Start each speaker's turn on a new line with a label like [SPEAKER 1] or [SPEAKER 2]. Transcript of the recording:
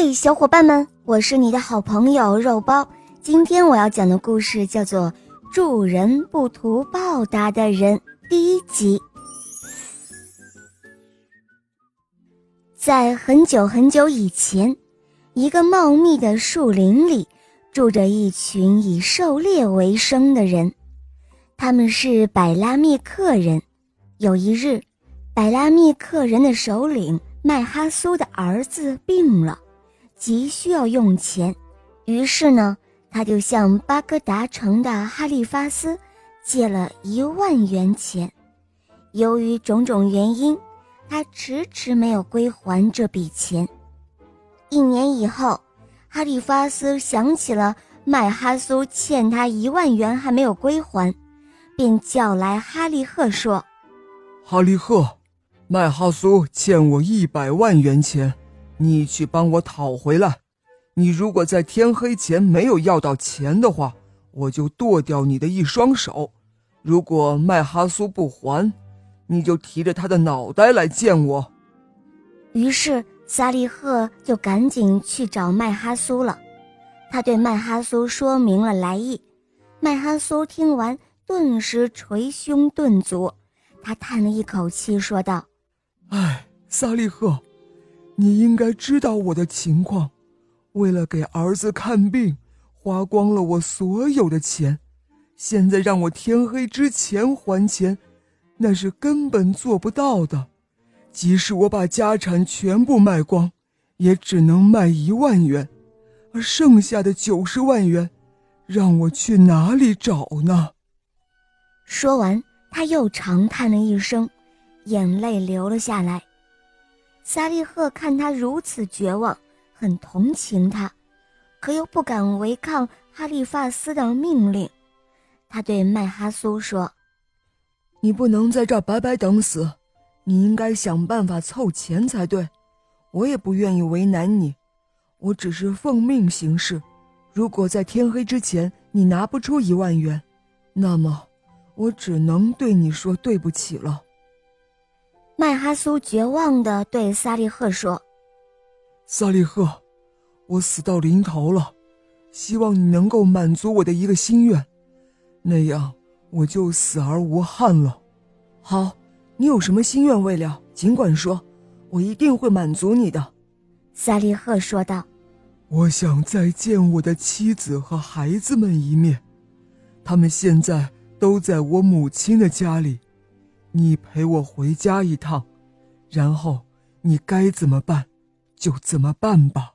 [SPEAKER 1] 嘿，小伙伴们，我是你的好朋友肉包。今天我要讲的故事叫做《助人不图报答的人》第一集。在很久很久以前，一个茂密的树林里，住着一群以狩猎为生的人，他们是百拉密克人。有一日，百拉密克人的首领麦哈苏的儿子病了。急需要用钱，于是呢，他就向巴格达城的哈利法斯借了一万元钱。由于种种原因，他迟迟没有归还这笔钱。一年以后，哈利法斯想起了麦哈苏欠他一万元还没有归还，便叫来哈利赫说：“
[SPEAKER 2] 哈利赫，麦哈苏欠我一百万元钱。”你去帮我讨回来。你如果在天黑前没有要到钱的话，我就剁掉你的一双手。如果麦哈苏不还，你就提着他的脑袋来见我。
[SPEAKER 1] 于是萨利赫就赶紧去找麦哈苏了。他对麦哈苏说明了来意。麦哈苏听完，顿时捶胸顿足。他叹了一口气，说道：“
[SPEAKER 2] 唉，萨利赫。”你应该知道我的情况，为了给儿子看病，花光了我所有的钱，现在让我天黑之前还钱，那是根本做不到的。即使我把家产全部卖光，也只能卖一万元，而剩下的九十万元，让我去哪里找呢？
[SPEAKER 1] 说完，他又长叹了一声，眼泪流了下来。萨利赫看他如此绝望，很同情他，可又不敢违抗哈利法斯的命令。他对麦哈苏说：“
[SPEAKER 2] 你不能在这儿白白等死，你应该想办法凑钱才对。我也不愿意为难你，我只是奉命行事。如果在天黑之前你拿不出一万元，那么我只能对你说对不起了。”
[SPEAKER 1] 麦哈苏绝望地对萨利赫说：“
[SPEAKER 2] 萨利赫，我死到临头了，希望你能够满足我的一个心愿，那样我就死而无憾了。好，你有什么心愿未了，尽管说，我一定会满足你的。”
[SPEAKER 1] 萨利赫说道：“
[SPEAKER 2] 我想再见我的妻子和孩子们一面，他们现在都在我母亲的家里。”你陪我回家一趟，然后你该怎么办，就怎么办吧。